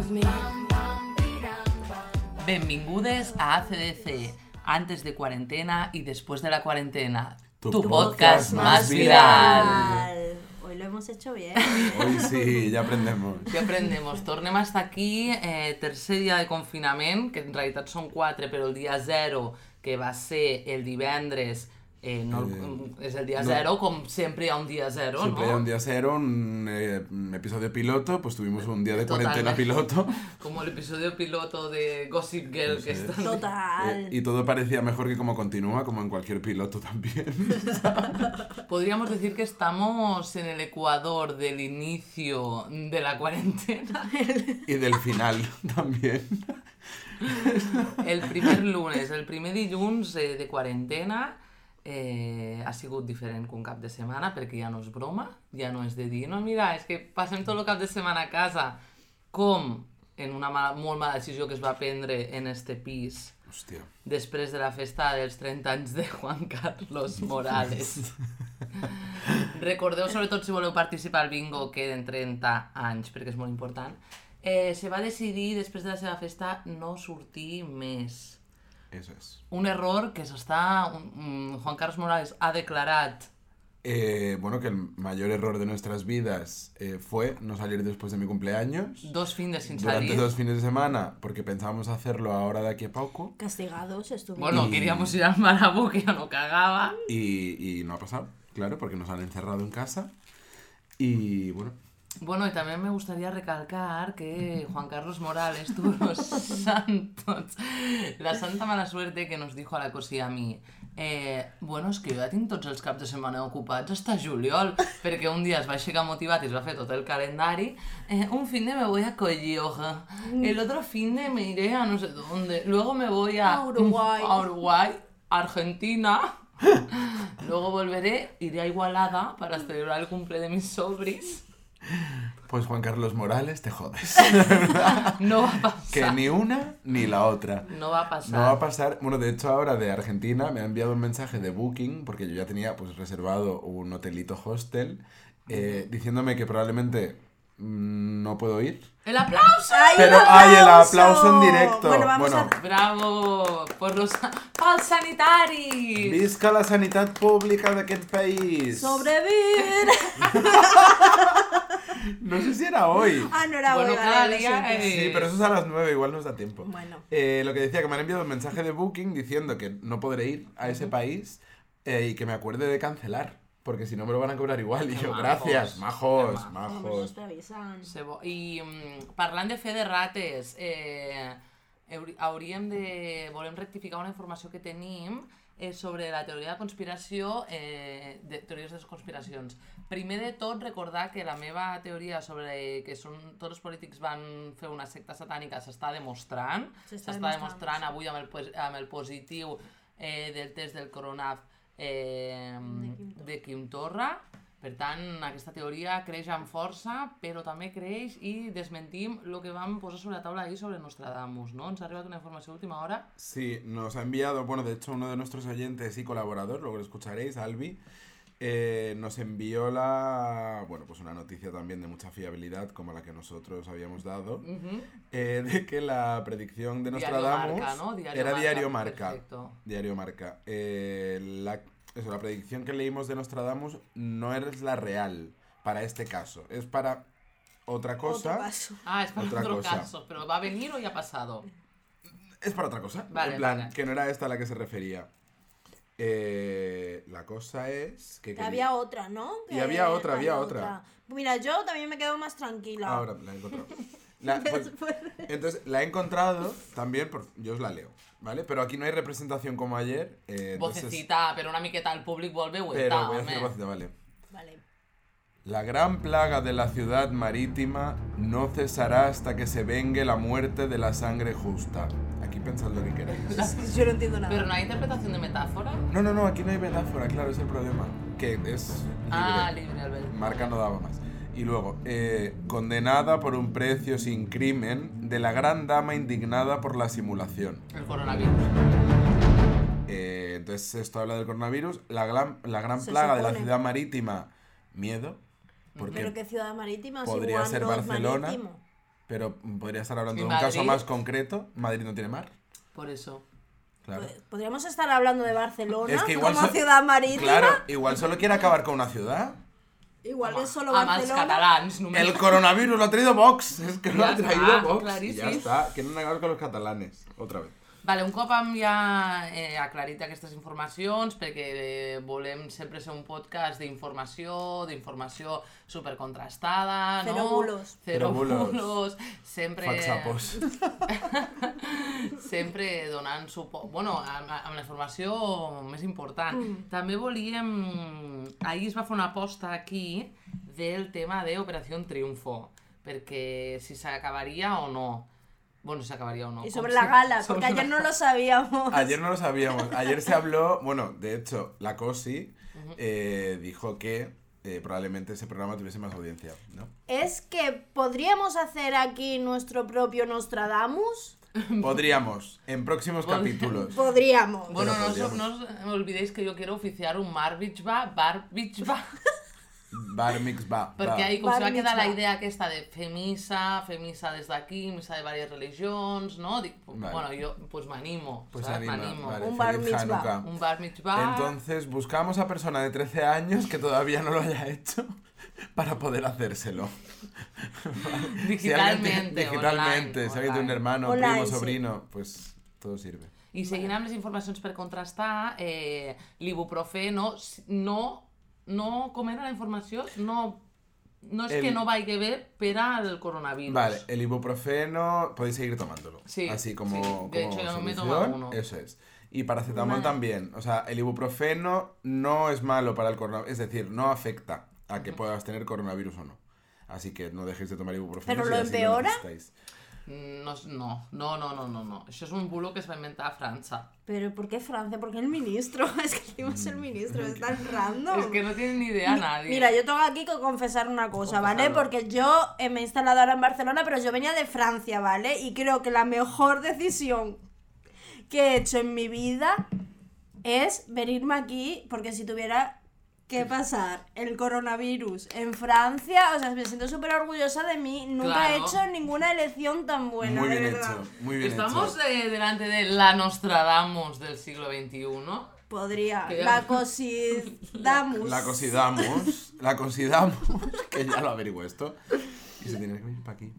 knows me. Benvingudes a ACDC, antes de cuarentena y después de la cuarentena. Tu Tu, podcast podcast más más viral. viral. Hoy lo hemos hecho bien. Hoy sí, ya aprendemos. Ja aprendemos. Tornem a estar aquí, eh, tercer dia de confinament, que en realitat són quatre, però el dia zero, que va ser el divendres, eh, no, Eh, és el dia no. zero, com sempre hi ha un dia zero, Siempre no? hay un día cero, un, eh, episodio piloto, pues tuvimos un día de Totalmente. cuarentena piloto. Como el episodio piloto de Gossip Girl, que es. está... Total. eh, y todo parecía mejor que como continúa, como en cualquier piloto también. Podríamos decir que estamos en el ecuador del inicio de la cuarentena. y del final también. El primer lunes, el primer dilluns eh, de quarantena eh, ha sigut diferent que un cap de setmana perquè ja no és broma, ja no és de dir no, mira, és que passem tot el cap de setmana a casa com en una mala, molt mala decisió que es va prendre en este pis Hostia. després de la festa dels 30 anys de Juan Carlos Morales. Recordeu, sobretot si voleu participar al bingo, queden 30 anys, perquè és molt important. Eh, se va decidir, després de la seva festa, no sortir més. Eso es. Un error que s'està... Juan Carlos Morales ha declarat Eh, bueno, que el mayor error de nuestras vidas eh, fue no salir después de mi cumpleaños. dos fins sin Durante salir. dos fines de semana, porque pensábamos hacerlo ahora de aquí a poco. Castigados estuvimos. Bueno, Y- queríamos ir al Marabú, que yo no cagaba. Y, y no ha pasado, claro, porque nos han encerrado en casa. Y bueno, Bueno, y también me gustaría recalcar que Juan Carlos Morales tuvo los santos, la santa mala suerte que nos dijo a la Cosi a mi eh, bueno, és que jo ja tinc tots els caps de setmana ocupats hasta juliol, perquè un dia es va aixecar motivat i es va fer tot el calendari eh, un fin de me voy a Collioja el otro fin de me iré a no sé dónde luego me voy a, A Uruguay. a Uruguay, Argentina luego volveré, iré a Igualada para celebrar el cumple de mis sobris pues Juan Carlos Morales, te jodes. No va a pasar. que ni una ni la otra. No va a pasar. No va a pasar. Bueno, de hecho, ahora de Argentina me ha enviado un mensaje de Booking, porque yo ya tenía pues reservado un hotelito hostel, eh, diciéndome que probablemente no puedo ir. ¡El aplauso! ¡Ay, Pero un hay el aplauso en directo. Bueno, vamos Bueno. a... ¡Bravo! Por los... ¡Pal sanitaris! Visca la sanidad pública d'aquest país. ¡Sobrevivir! No sé si era hoy. ah, no era Bueno, hoy, cada vale, lo día, siento. eh, Sí, pero eso es a las 9, igual nos da tiempo. Bueno. Eh, lo que decía, que me han enviado un mensaje de Booking diciendo que no podré ir a ese país eh, y que me acuerde de cancelar, porque si no me lo van a cobrar igual. Y yo, majos, gracias, majos, majos. bo- I mm, parlant de fe de rates, eh, hauríem de... Volem rectificar una informació que tenim eh, sobre la teoria de conspiració, eh, de teories de les conspiracions. Primer de tot, recordar que la meva teoria sobre que són, tots els polítics van fer una secta satànica s'està demostrant. S'està demostrant, demostrant avui amb el, amb el positiu eh, del test del coronaf eh, Quim Torra. de Quim Torra. Per tant, aquesta teoria creix amb força, però també creix i desmentim el que vam posar sobre la taula ahir sobre Nostradamus, no? Ens ha arribat una informació a última hora. Sí, nos ha enviado, bueno, de hecho uno de nuestros oyentes y colaborador, luego lo escucharéis, Albi, eh, nos envió la, bueno, pues una noticia también de mucha fiabilidad, como la que nosotros habíamos dado, eh, de que la predicción de Diario Nostradamus Marca, ¿no? Diario era Marca, Diario Marca. perfecto. Diario Marca. Eh, la, eso, la predicción que leímos de Nostradamus no es la real para este caso, es para otra cosa. Otro caso. Ah, es para Otra otro cosa. caso, pero ¿va a venir o ya ha pasado? Es para otra cosa. Vale, en plan, vale. que no era esta a la que se refería. Eh, la cosa es que... Que quería- había otra, ¿no? Y había otra, había otra. Mira, yo también me quedo más tranquila. Ahora la he encontrado. La- pues, entonces, la he encontrado también, por, yo os la leo, ¿vale? Pero aquí no hay representación como ayer. eh, entonces- Vocecita, pero una miqueta al públic vol veure Pero voy a hacer vocita, vale. Vale. La gran plaga de la ciudad marítima no cesará hasta que se vengue la muerte de la sangre justa. Aquí pensad lo que queráis. Yo no entiendo nada. Pero no hay interpretación de metáfora. No, no, no, aquí no hay metáfora, claro, es el problema. Que es libre. Ah, libre, Albert. Marca no daba más. Y luego, eh, condenada por un precio sin crimen de la gran dama indignada por la simulación. El coronavirus. Eh, entonces, esto habla del coronavirus. La gran, la gran Se plaga de la ciudad marítima, miedo. Porque Pero qué ciudad marítima, si podría Wuhan ser Barcelona. marítimo. Pero podría estar hablando ¿Y de un caso más concreto. Madrid no tiene mar. Por eso. Claro. Pues, Podríamos estar hablando de Barcelona Es que igual como so- ciudad marítima. Claro, igual solo quiere acabar con una ciudad. Igual es solo Barcelona. catalans, només. El coronavirus lo ha traído Vox. Es que lo ha traído Vox. Y clarísimo. ya está. Quieren acabar con los catalanes. Otra vez. Vale, un cop hem ja eh, aclarit aquestes informacions, perquè eh, volem sempre ser un podcast d'informació, d'informació supercontrastada, no? Cero bulos. Cero bulos. bulos. Sempre... Faxapos. sempre donant suport, bueno, amb, amb la informació més important. Mm. També volíem... Ahir es va fer una aposta aquí del tema de Operació Triunfo, perquè si s'acabaria o no. Bueno, si s'acabaria o no. Y sobre la gala, sobre porque ayer no lo sabíamos. Ayer no lo sabíamos. Ayer se habló, bueno, de hecho, la COSI eh, dijo que eh, probablemente ese programa tuviese más audiencia, ¿no? Es que podríamos hacer aquí nuestro propio Nostradamus. Podríamos, en próximos capítulos. Podríamos. Bueno, no os, podríamos. no os olvidéis que yo quiero oficiar un bar mitzvah, bar Bar Mixba. perquè ahí com se va quedar la idea aquesta de fer missa, fer missa des d'aquí, missa de diverses religions, no? Dic, Vale. bueno, yo pues me animo, Pues ¿sabes? anima, me animo. vale, Un bar mitzvah. Un bar mitzvah. Entonces buscamos a persona de 13 años que todavía no lo haya hecho para poder hacérselo. Si digitalmente, digitalmente, online, si alguien tiene un hermano, Online, primo, sí. sobrino, pues todo sirve. I seguint amb les informacions per contrastar, eh, l'ibuprofeno s- no, no, com era la informació? No, no El- que no vagi bé per al coronavirus. Vale, el ibuprofeno podéis seguir tomándolo. Sí, Así como, sí. De como hecho, yo me tomado uno. Eso es. Y paracetamol Vale. también. O sea, el ibuprofeno no es malo para el coronavirus. Es decir, no afecta a que puedas tener coronavirus o no. Así que no dejéis de tomar ibuprofeno. ¿Pero si lo empeora? No, no, no, no, no, no, no. Això és un bulo que es va inventar a França. Pero ¿por qué Francia? ¿Por qué el ministro? Es que encima es el ministro, es tan random. Es que no tiene ni idea nadie. Mira, yo tengo aquí que confesar una cosa, ¿vale? Porque yo eh, me he instalado ahora en Barcelona, pero yo venía de Francia, ¿vale? Y creo que la mejor decisión que he hecho en mi vida es venirme aquí, porque si tuviera que pasar el coronavirus en Francia, o sea, me siento súper orgullosa de mí. Nunca he hecho ninguna elección tan buena, muy de bien verdad. hecho. Muy bien Estamos hecho. eh, delante de la Nostradamus del siglo XXI. Podría. La cosidamus. La cosidamos. la cosidamos. Que ya lo averiguo esto. Y se tiene que venir para aquí.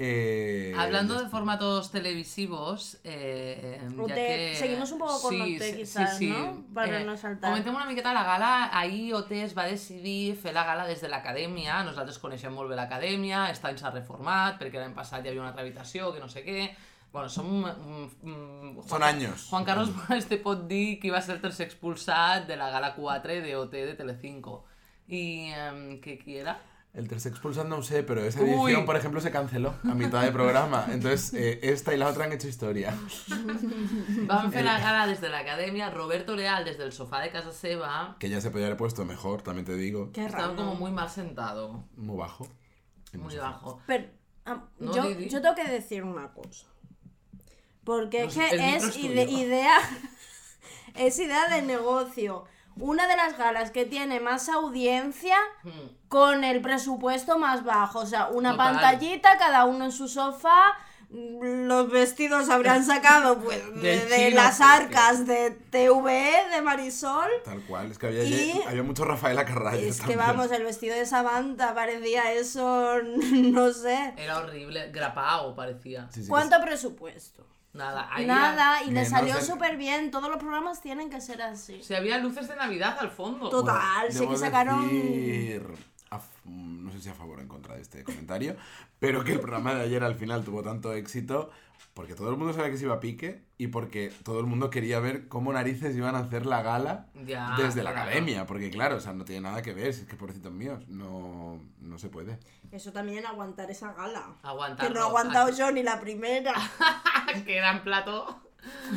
Eh, Hablando de formatos televisivos, eh, ya que... seguimos un poco con OT, quizás, ¿no? Para no saltar. Comentem una miqueta la gala. Ahir OT es va decidir fer la gala des de l'acadèmia. Nosaltres coneixem molt bé l'acadèmia, aquest any s'ha reformat, perquè l'any passat hi havia una altra habitació, que no sé què... Bueno, som... mm, mm, Són anys. Juan Carlos Morales te pot dir qui va ser el tercer expulsat de la gala 4 de OT de Telecinco. I eh, que qui era? El tercer expulsado no sé, pero esa Uy. edición, por ejemplo, se canceló a mitad de programa. Entonces, eh, esta y la otra han hecho historia. La gala des de l'acadèmia, Roberto Leal des del sofà de casa seva, Que ya se podía haber puesto mejor, también te digo. Qué estaba como muy mal sentado, Muy bajo. Muy bajo. Pero ah, No, yo, yo tengo que decir una cosa. Porque es el que es es ide- tuyo. idea. es idea de negocio. Una de las galas que tiene más audiencia Hmm. con el presupuesto más bajo. O sea, una Total. pantallita, cada uno en su sofá. Los vestidos habrían sacado pues de, las arcas de TVE, de Marisol. Tal cual, es que había, Y- había mucho Rafael Acarrayes Es que vamos, el vestido de Samantha parecía eso, no sé. Era horrible, grapao parecía. Sí, sí, ¿Cuánto presupuesto? Nada, ahí Nada, y le Menos salió del- súper bien. Todos los programas tienen que ser así. Si había luces de Navidad al fondo. Total. Bueno, sé debo que sacaron- decir, a f- no sé si a favor o en contra de este comentario, pero que el programa de ayer al final tuvo tanto éxito porque todo el mundo sabía que se iba a pique y porque todo el mundo quería ver cómo narices iban a hacer la gala Ya, desde la claro. academia, porque claro, o sea, no tiene nada que ver, si es que pobrecitos míos, no, no se puede. Eso también aguantar esa gala. Aguantar. Que no he aguantado yo ni la primera. que era en plato.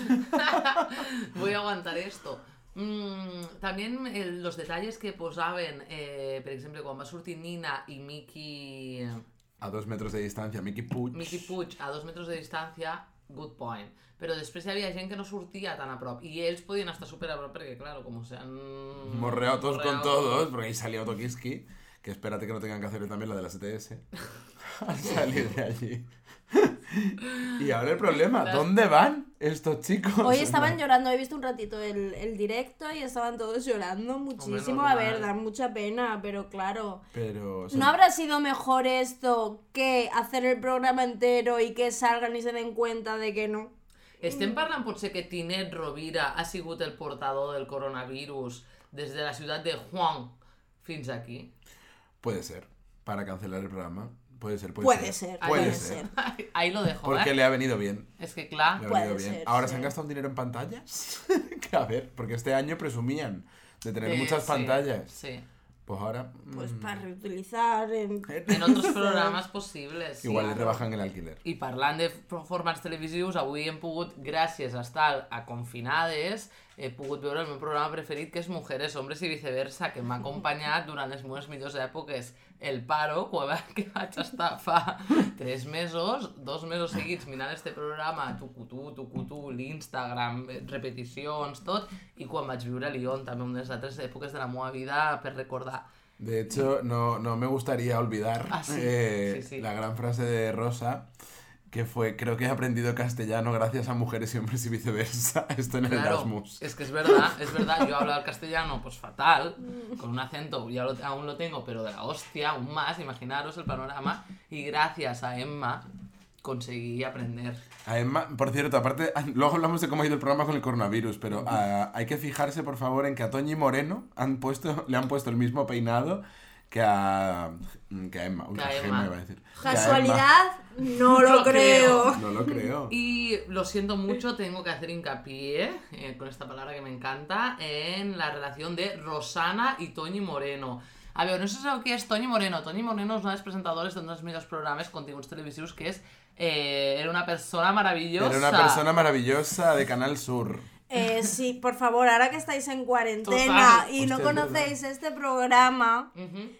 Voy a aguantar esto. Mm, también el- los detalles que posaven, eh, per exemple, quan va sortir Nina i Miki, A dos metros de distancia, Mickey Puig. Miki Puig a dos metres de distància, good point. Però després hi havia gent que no sortia tan a prop i ells podien estar super a prop perquè, claro, com se han... Morreado todos con todos, porque ahí salió Tokiski, que espérate que no tengan que hacer también la de la STS. al salir de allí. Y ahora el problema, ¿dónde van estos chicos? Hoy estaban llorando, he visto un ratito el, el directo y estaban todos llorando muchísimo. A ver, da mucha pena, pero claro. Pero... ¿No habrá sido mejor esto que hacer el programa entero y que salgan y se den cuenta de que no? Estem parlant potser que Tinet Rovira ha sigut el portador del coronavirus des de la ciutat de Juan fins aquí. Puede ser, para cancelar el programa. Puede ser, puede, Puede ser. ser, Puede puede ser. ser. Ahí lo dejo, Porque ¿eh? le ha venido bien. És que Le clar, ha Puede venido bien. ser, Ahora sí. se han gastado un dinero en pantallas. que a ver, porque este año presumían de tener eh, muchas sí, pantallas. Sí. Pues ahora. Pues mm, para reutilizar en... En otros programes possibles. Sí. Igual le rebajan el alquiler. I parlant de formats televisius, avui hem pogut, gràcies a estar a confinades, he pogut veure el meu programa preferit, que és Mujeres, Hombres i Viceversa, que m'ha acompanyat durant les meves millors èpoques. El paro, quan que vaig estar fa tres mesos, dos mesos seguits mirant este programa, tucutú, tucutú, l'Instagram, eh, repeticions, tot, i quan vaig viure a Lyon, també una de les altres èpoques de la meva vida per recordar. De hecho, no, no me gustaría olvidar Ah, sí. eh, Sí, sí. la gran frase de Rosa, que fue, creo que he aprendido castellano gracias a mujeres y hombres y viceversa. Esto en el Claro, Erasmus. es que es verdad, es verdad, yo hablo el castellano pues fatal, con un acento, ya lo- aún lo tengo, pero de la hostia, aún más, imaginaros el panorama, y gracias a Emma conseguí aprender. A Emma, por cierto, aparte, luego hablamos de cómo ha ido el programa con el coronavirus, pero ah, hay que fijarse, por favor, en que a Toñi Moreno han puesto, le han puesto el mismo peinado que a, que a Emma. Uy, Que a Emma. Gemma iba a decir. Que a Emma. ¿Casualidad? No lo No creo. creo. No lo creo. Y lo siento mucho, tengo que hacer hincapié, eh, con esta palabra que me encanta, en la relación de Rosana y Toñi Moreno. A veure, no sé qui és Toñi Moreno. Toñi Moreno és una de les presentadores d'un dels millors programes continguts televisius que és eh, Era una persona maravillosa. Era una persona maravillosa de Canal Sur. Eh, sí, por favor, ahora que estáis en cuarentena Total. y no conocéis este programa,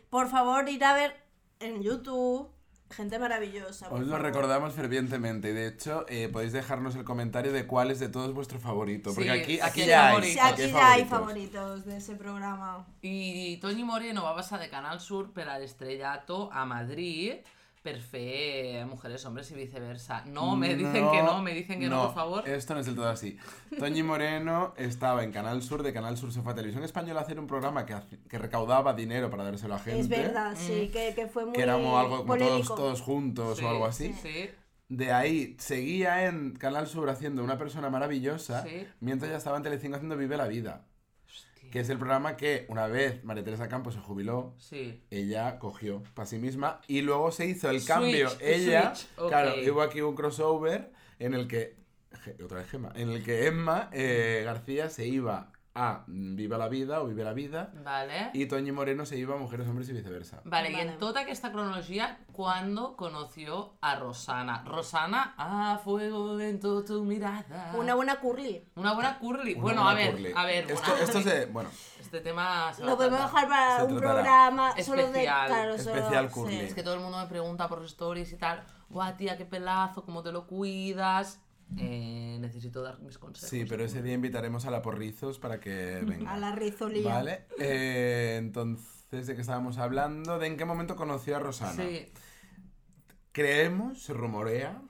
por favor, ir a ver en YouTube gente maravillosa. Os lo favor. recordamos fervientemente y de hecho eh, podéis dejarnos el comentario de cuál es de todos vuestro favorito. Porque Sí, aquí, aquí ya hay. favoritos. Sí, aquí ya hay favoritos. de ese programa. I Toñi Moreno va passar de Canal Sur per a l'Estrellato a Madrid per fer Mujeres, Hombres y viceversa. No, me dicen que no, me dicen que no, por favor. Esto no es del todo así. Toñi Moreno estaba en Canal Sur, de Canal Sur se fue a Televisión Española a hacer un programa que, recaudaba dinero para dárselo a gente. Es verdad, sí, que, que fue muy Que éramos algo como todos, juntos Sí, o algo así. Sí. De ahí seguía en Canal Sur haciendo una persona maravillosa, Sí. mientras ya estaba en Telecinco haciendo Vive la Vida. Que es el programa que una vez María Teresa Campos se jubiló, Sí. ella cogió para sí misma y luego se hizo el Switch, cambio. ella, switch, claro, hubo aquí un crossover en el que, otra vez Gemma, en el que Emma eh, García se iba a Viva la Vida o Vive la Vida Vale. y Toñi Moreno se iba a Mujeres, Hombres y viceversa. Vale, y en toda esta cronología, ¿cuándo conoció a Rosana? Rosana, a fuego dentro tu mirada. Una buena curly. Una buena curly. Una bueno, buena a ver, curly. a ver. Esto, esto se, bueno, Este tema se Lo podemos dejar para Se un tratará. programa solo de... Especial. Claro, solo- Especial sí. curly. Es que todo el mundo me pregunta por los stories y tal. Guau, tía, qué pelazo, cómo te lo cuidas. Eh, necesito dar mis consejos. sí, pero ese día invitaremos a la Porrizos para que venga. A la rizolía. Vale, eh, entonces, ¿de qué estábamos hablando? ¿De en qué momento conoció a Rosana? Sí, Creemos, se rumorea,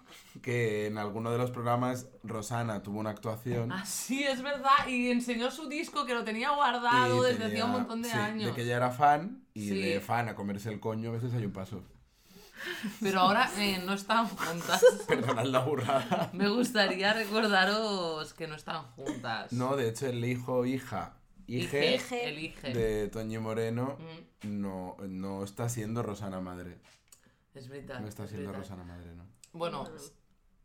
que en alguno de los programas Rosana tuvo una actuación. Ah, sí, es verdad. Y enseñó su disco que lo tenía guardado y desde hacía un montón de sí, años. De que ella era fan y Sí. de fan a comerse el coño a veces hay un paso. Pero ahora eh, no están juntas. Perdonad la burrada. Me gustaría recordaros que no están juntas. No, de hecho el hijo o hija, Ige, hije elige. de Toño Moreno Mm, no, no está siendo Rosana Madre. és veritat. No està és siendo. Rosana Madre, no. Bueno,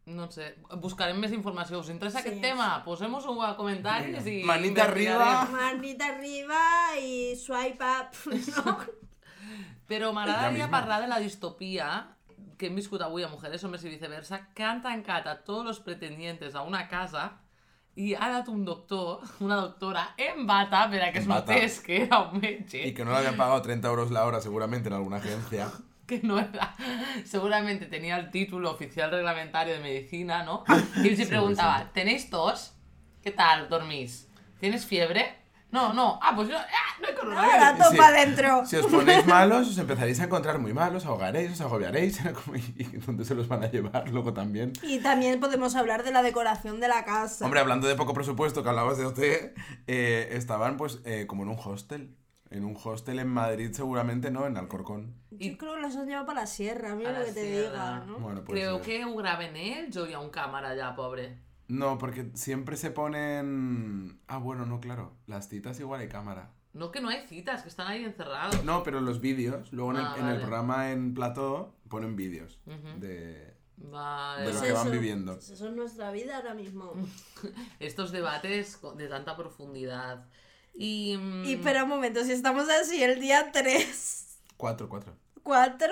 no sé, buscarem més informació. Us interessa Sí. aquest tema? Posem-ho a comentaris i... Manita arriba. Manita arriba y swipe up. ¿no? Però m'agradaria mismo. parlar de la distopia que hem viscut avui a Mujeres, Hombres i Viceversa, que han tancat a tots els pretendientes a una casa i ha anat un doctor, una doctora, en bata, per a que es notés que era un metge. Y que no le habían pagado 30 euros la hora seguramente en alguna agencia. que no era, seguramente tenía el título oficial reglamentario de medicina, ¿no? Y se preguntaba, ¿tenéis tos? ¿Qué tal dormís? ¿Tienes fiebre? No, no. Ah, pues yo, ah, no hay Ahora coronavirus. Sí. topa adentro. Si os ponéis malos, os empezaréis a encontrar muy malos, ahogaréis, os agobiaréis. ¿Y dónde se los van a llevar luego también? Y también podemos hablar de la decoración de la casa. Hombre, hablando de poco presupuesto, que hablabas de OT, eh, estaban pues eh, como en un hostel. En un hostel en Madrid seguramente, ¿no? En Alcorcón. Yo creo que los han llevado para la sierra, A mira lo que te sierra. diga, ¿no? Bueno, pues... Creo eh, que ho graven ells o hi ha un càmera allà, pobre? No, porque siempre se ponen... Ah, bueno, no, claro. Las citas igual hay cámara. No, que no hay citas, que están ahí encerrados. No, pero los vídeos, luego en el, Ah, en el vale. programa en plató ponen vídeos Ujú. de, Vale. de lo Pues que van eso, viviendo. pues eso es nuestra vida ahora mismo. Estos debates de tanta profundidad. Y... mm, Y espera un momento, si estamos así el día 3, Cuatro, cuatro. 4,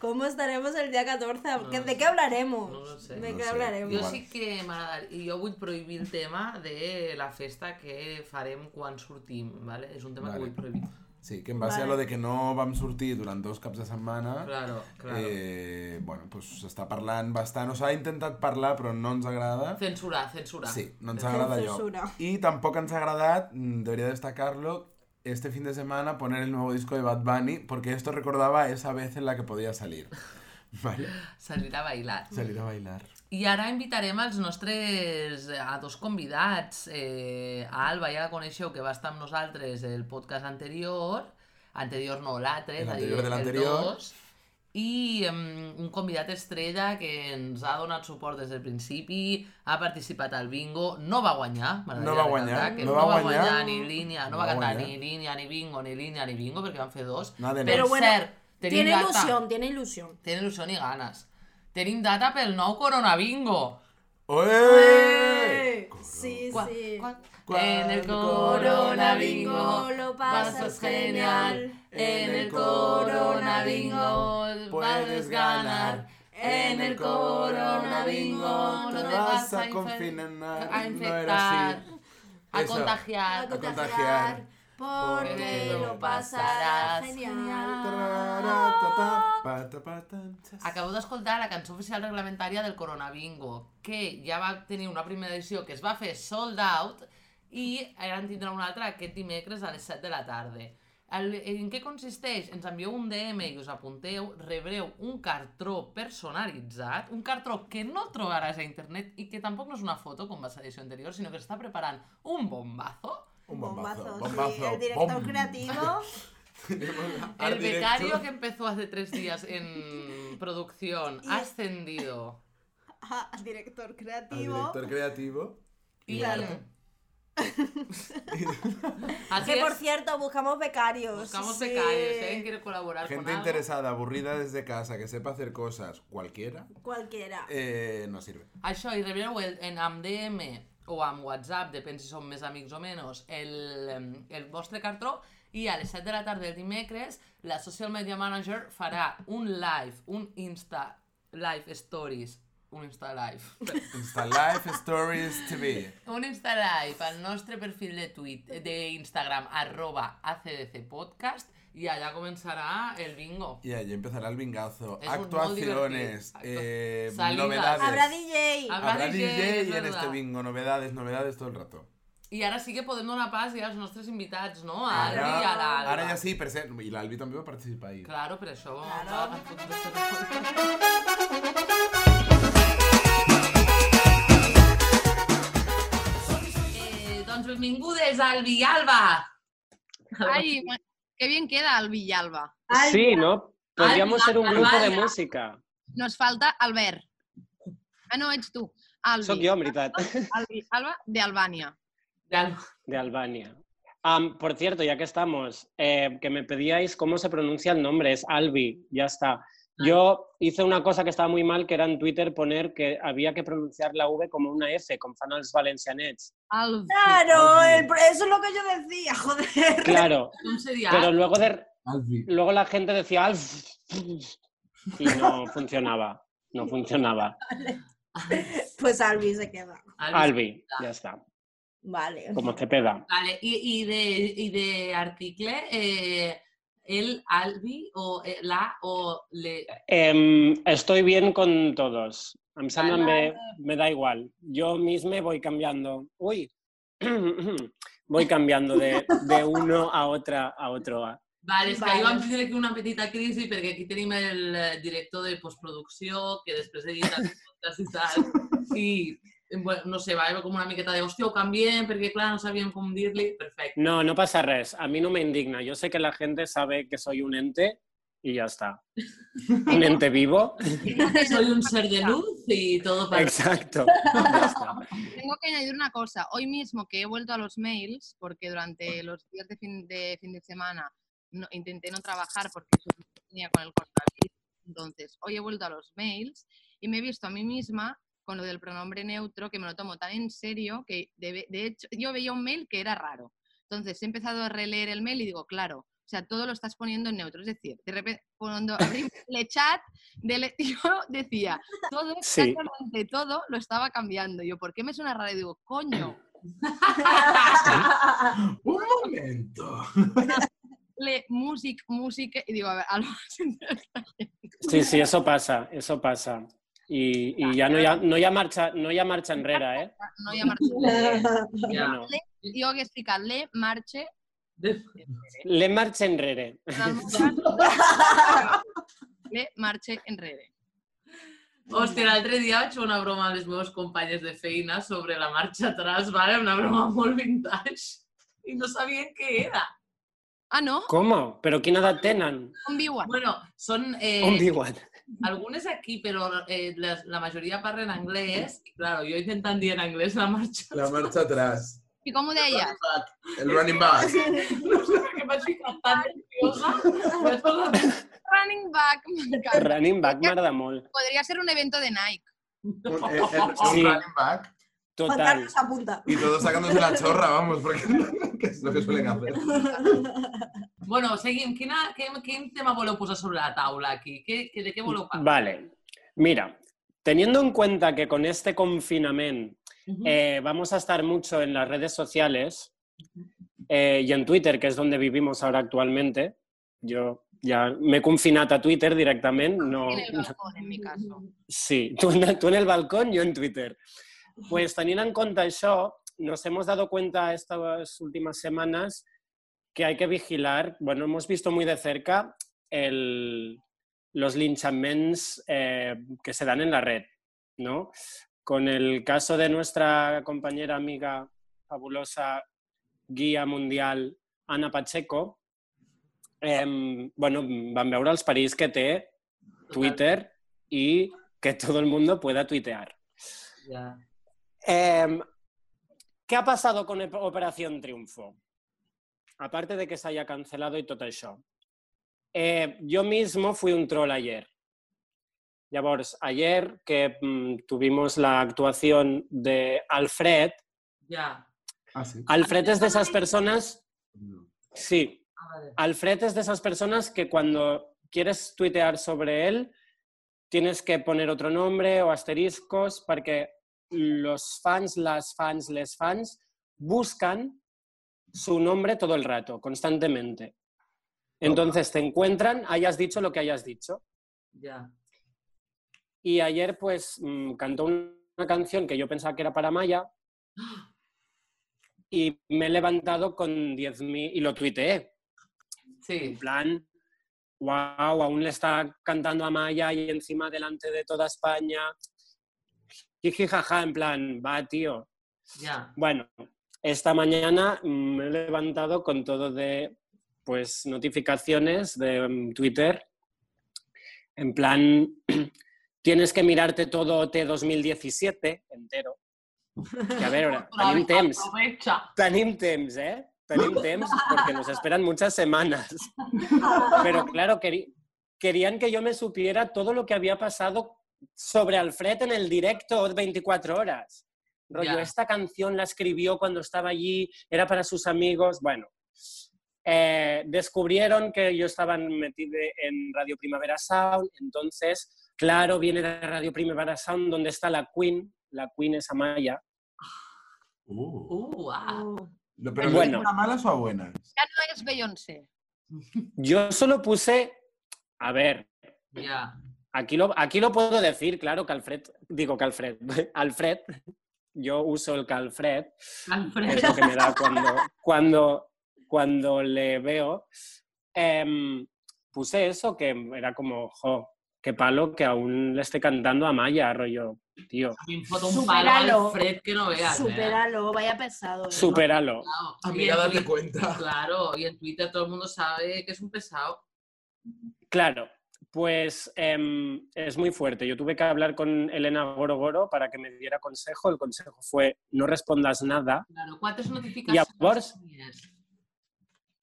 ¿cómo estaremos el día 14? No ¿Qué- lo ¿De sé. qué hablaremos? No lo sé. ¿De No qué sé. hablaremos? Jo sí que m'agradaria... I jo vull prohibir el tema de la festa que farem quan sortim, ¿vale? És un tema que Vale. vull prohibir. Sí, que en base a Vale. lo de que no vam sortir durant dos caps de setmana, Claro, claro. eh, bueno, pues s'està parlant bastant. O s'ha intentat parlar, però no ens agrada. Censurar, censurar. Sí, no ens agrada allò. Censura. Y tampoco ens ha agradat, mm, debería destacarlo, este fin de semana poner el nuevo disco de Bad Bunny, porque esto recordaba esa vez en la que podía salir. ¿Vale? Salir a bailar. Salir a bailar. I ara invitarem els nostres, a dos convidats. Eh, a Alba ja la coneixeu, que va estar amb nosaltres el podcast anterior. Anterior no, l'altre, és a dir, el dos. I um, un convidat estrella que ens ha donat suport des del principi, ha participat al bingo, no va guanyar, No va recalcar guanyar, que no no, va guanyar. guanyar ni línia, no, No va va cantar guanyar. ni línia, ni bingo, ni línia, ni bingo, perquè van fer dos. Nada nada. Però bueno, cert, tenim Tiene data. ilusión, tiene ilusión. Tenen il·lusió i ganes. Tenim data pel nou Corona Bingo. Sí, Cua- sí. cua- Cuando En el Corona Bingo lo pasas genial. En el Corona Bingo puedes ganar. En el Corona Bingo no te vas a, a No infectar, era así. a Eso. contagiar. A contagiar. Porque lo pasarás genial. Acabo d'escoltar la cançó oficial reglamentària del Corona Bingo, que ja va tenir una primera edició que es va fer sold out i ara en tindrà una altra aquest dimecres a les 7 de la tarda. El, en què consisteix? Ens envieu un DM i us apunteu, rebreu un cartró personalitzat, un cartró que no trobaràs a internet i que tampoc no és una foto, com va ser l'edició anterior, sinó que s'està preparant un bombazo. Un bombazo. sí, bombazo, el director bom. creativo. El becario director. que empezó hace tres días en producción Y- ha ascendido. Al director Al creativo. director creativo. Y Claro. Así Que por cierto, buscamos becarios. buscamos sí. becarios, alguien quiere colaborar Gente con algo. interesada, aburrida desde casa, que sepa hacer cosas, cualquiera, Cualquiera. eh, no sirve. Això, i en amb DM o amb WhatsApp, depèn si som més amics o menys, el, el vostre cartró i a les 7 de la tarda del dimecres la Social Media Manager farà un live, un Insta Live Stories, un Insta Live, Insta Life Stories TV. un Insta Live al nostre perfil de Twitter, de Instagram, arroba acdcpodcast, i allà començarà el bingo. Y ahí empezará el. Es un Actuaciones, eh, novedades. Habrá DJ. Habrá Habrá DJ, DJ, es en este bingo. Novedades, novedades todo el rato. I ara sí que podem donar pas ja als nostres invitats, no? A Albi i a l'Alba. Ara ja sí, per cert, i l'Albi també va participar ahir. Claro, per això... Claro. Eh, doncs benvingudes, Albi i Alba! Ay, bueno, qué bien queda el Villalba. Sí, ¿no? Podríamos ser un grupo de música. Nos falta Albert. Ah, no, ets tu. Albi. Soc jo, en veritat, Albi, Alba de Albania. Ja, de Albania. Am, por cierto, ya que estamos, eh, que me pedíais cómo se pronuncia el nombre, es Albi, ya está. Yo hice una cosa que estaba muy mal, que era en Twitter poner que había que pronunciar la V como una F, con fan als valencianets. Albi. Claro, el- eso es lo que yo decía, joder. Claro, pero luego, de, luego la gente decía Alf y no funcionava, no funcionaba. Pues Albi se queda. Albi, ya está, Vale. como Cepeda. Vale, i, i de, i de article, eh, el, Albi, o eh, la, o le... Em, estoy bien con todos. Em sembla Vale. bé, me da igual. Yo mismo voy cambiando. Uy, voy cambiando de, de uno a otra a otro A. Vale, és que Vale. jo vam tindre aquí una petita crisi perquè aquí tenim el eh, director de postproducció que després edita i tal. I, no sé, va haver com una miqueta de hòstia, ho canviem perquè, clar, no sabíem com dir-li. Perfecte. No, no pasa res. A mí no me indigna. Yo sé que la gente sabe que soy un ente y ya está. Un ente vivo. Soy un ser de luz y todo para... Exacto. Ya está. Tengo que añadir una cosa. Hoy mismo que he vuelto a los mails, porque durante los días de fin de, fin de semana no- intenté no trabajar porque tenía con el coronavirus. Entonces, hoy he vuelto a los mails y me he visto a mí misma con lo del pronombre neutro, que me lo tomo tan en serio que, de, de hecho, yo veía un mail que era raro. Entonces, he empezado a releer el mail y digo, claro, o sea, todo lo estás poniendo en neutro. Es decir, de repente, cuando abrí el chat, del- yo decía, todo, Sí. exactamente todo lo estaba cambiando. Yo, ¿por qué me suena raro? Y digo, coño, Un momento. le music, music, y digo, a ver, algo. Sí, sí, eso pasa, eso pasa. Y, y ya no ya, no ya marcha, no ya marcha enrere, ¿eh? no hi ha marxa. Ja. No. Jo hagués ficat le marche Le marcha enrere. el le marche enrere. Hòstia, l'altre dia vaig fer una broma a les meves companyes de feina sobre la marxa atrás, vale? una broma molt vintage, i no sabien què era. Ah, no? ¿Cómo? ¿Pero quién edad tenen? On viuen? Bueno, són eh, On viuen? algunes aquí, però eh, les, la majoria parlen anglès, i claro, jo intentant dir en anglès la marxa La marcha atrás. I com ho deies? El running back. no sé per què vaig ficar tan nerviosa. Vaig posar- Running back. Running back m'agrada molt. Podria ser un evento de Nike. Un, el- el- un Sí. running back. Total. Apunta. Y todos sacándose la chorra, vamos, porque que es lo que suelen hacer. Bueno, seguim. Quina, quin, quin tema voleu posar sobre la taula aquí? Què, de què voleu parlar? Vale. Mira, teniendo en cuenta que con este confinamiento eh, vamos a estar mucho en las redes sociales eh, y en Twitter, que es donde vivimos ahora actualmente, yo ya me he confinado a Twitter directamente, no, En el balcón, en mi caso. Sí, tú en, tú en el balcón, yo en Twitter. Pues teniendo en cuenta eso, nos hemos dado cuenta estas últimas semanas que hay que vigilar, bueno, hemos visto muy de cerca el- los linchamientos eh, que se dan en la red, ¿no? Con el caso de nuestra compañera amiga fabulosa guía mundial Ana Pacheco, em, bueno, van veure els perills que té Twitter y que todo el mundo pueda tuitear. Em, ¿Qué ha pasado con Op- Operación Triunfo? Aparte de que se haya cancelado y todo eso. Eh, yo mismo fui un troll ayer. Llavors, ayer que mm, tuvimos la actuación de Alfred, Ja. Ah, sí. Alfred es de esas personas, sí, Ah. Alfred es de esas personas que cuando quieres tuitear sobre él, tienes que poner otro nombre o asteriscos porque los fans, las fans, les fans buscan su nombre todo el rato, constantemente. Entonces te encuentran, hayas dicho lo que hayas dicho. Ja. Y ayer pues mm, cantó una canción que yo pensaba que era para Maya y me he levantado con 10.000 y lo tuiteé. Sí. En plan, wow, aún le está cantando a Maya y encima delante de toda España. Jiji, jaja, en plan, va, tío. Ja. Bueno, esta mañana mm, me he levantado con todo de, pues, notificaciones de mm, Twitter. En plan, tienes que mirarte todo OT 2017 entero. Que a ver, ahora, tenim temps. Tenim temps, ¿eh? Tenim temps porque nos esperan muchas semanas. Pero claro, querían que yo me supiera todo lo que había pasado sobre Alfred en el directo 24 horas. Rollo, Ya. esta canción la escribió cuando estaba allí, era para sus amigos. Bueno, eh, descubrieron que yo estaba metido en Radio Primavera Sound, entonces, claro, viene de Radio Primavera Sound donde está la Queen, la Queen es Amaya. Uh. Uh, ah. Lo- ¿Pero Bueno. bueno. a malas o a buenas? Ja no és Beyoncé. Yo solo puse, a ver, Ja. Aquí lo, aquí lo puedo decir, claro que Alfred, digo que Alfred, Alfred yo uso el Calfred, Alfred. es lo que me da cuando, cuando, cuando le veo. Em, puse eso que era como, jo, qué palo que aún le esté cantando a Maya, rollo, tío, Supéralo. Alfred que no veas. ¿eh? Supéralo, vaya pesado. ¿eh? supéralo. Claro. A mí en a darle Twitter- cuenta. Claro, y en Twitter todo el mundo sabe que es un pesado. Claro, pues em, es muy fuerte. Yo tuve que hablar con Elena Gorogoro para que me diera consejo. El consejo fue, no respondas nada. Claro, ¿cuántas llavors- tenies?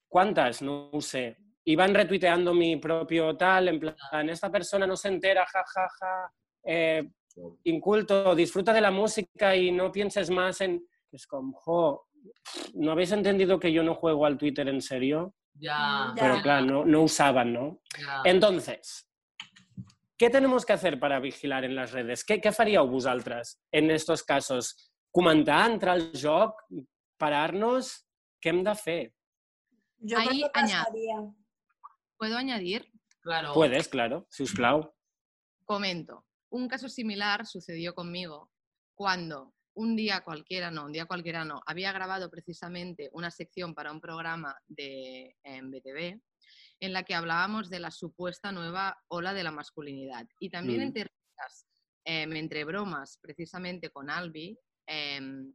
¿Cuántas? No sé. Iban retuiteando mi propio tal, en plan, esta persona no se entera, ja, ja, ja. eh, inculto, disfruta de la música y no pienses más en... Es como, jo, ¿no habéis entendido que yo no juego al Twitter en serio? Ya. Pero claro, no, no usaban, ¿no? ya. Entonces, què tenemos que hacer para vigilar en les redes? Què, què faríeu vosaltres en estos casos? Comentar, entrar al joc, parar-nos? Què hem de fer? Yo Ahí. ¿Puedo añadir? Claro. Puedes, claro, si us plau. Comento. Un caso similar sucedió conmigo cuando un día cualquiera, no, un día cualquiera no, había grabado precisamente una sección para un programa de en BTV en la que hablábamos de la supuesta nueva ola de la masculinidad. Y también Mm. entre, risas, em, entre bromas, precisamente con Albi, em,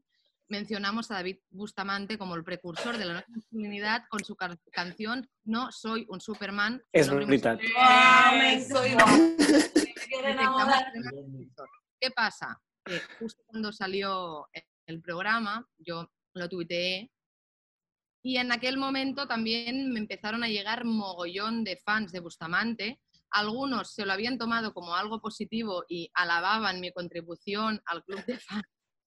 mencionamos a David Bustamante como el precursor de la nueva masculinidad con su ca- canción No soy un Superman. Veritat. Eh, soy ¿Qué pasa? Que justo cuando salió el programa, yo lo tuiteé y en aquel momento también me empezaron a llegar mogollón de fans de Bustamante. Algunos se lo habían tomado como algo positivo y alababan mi contribución al club de fans.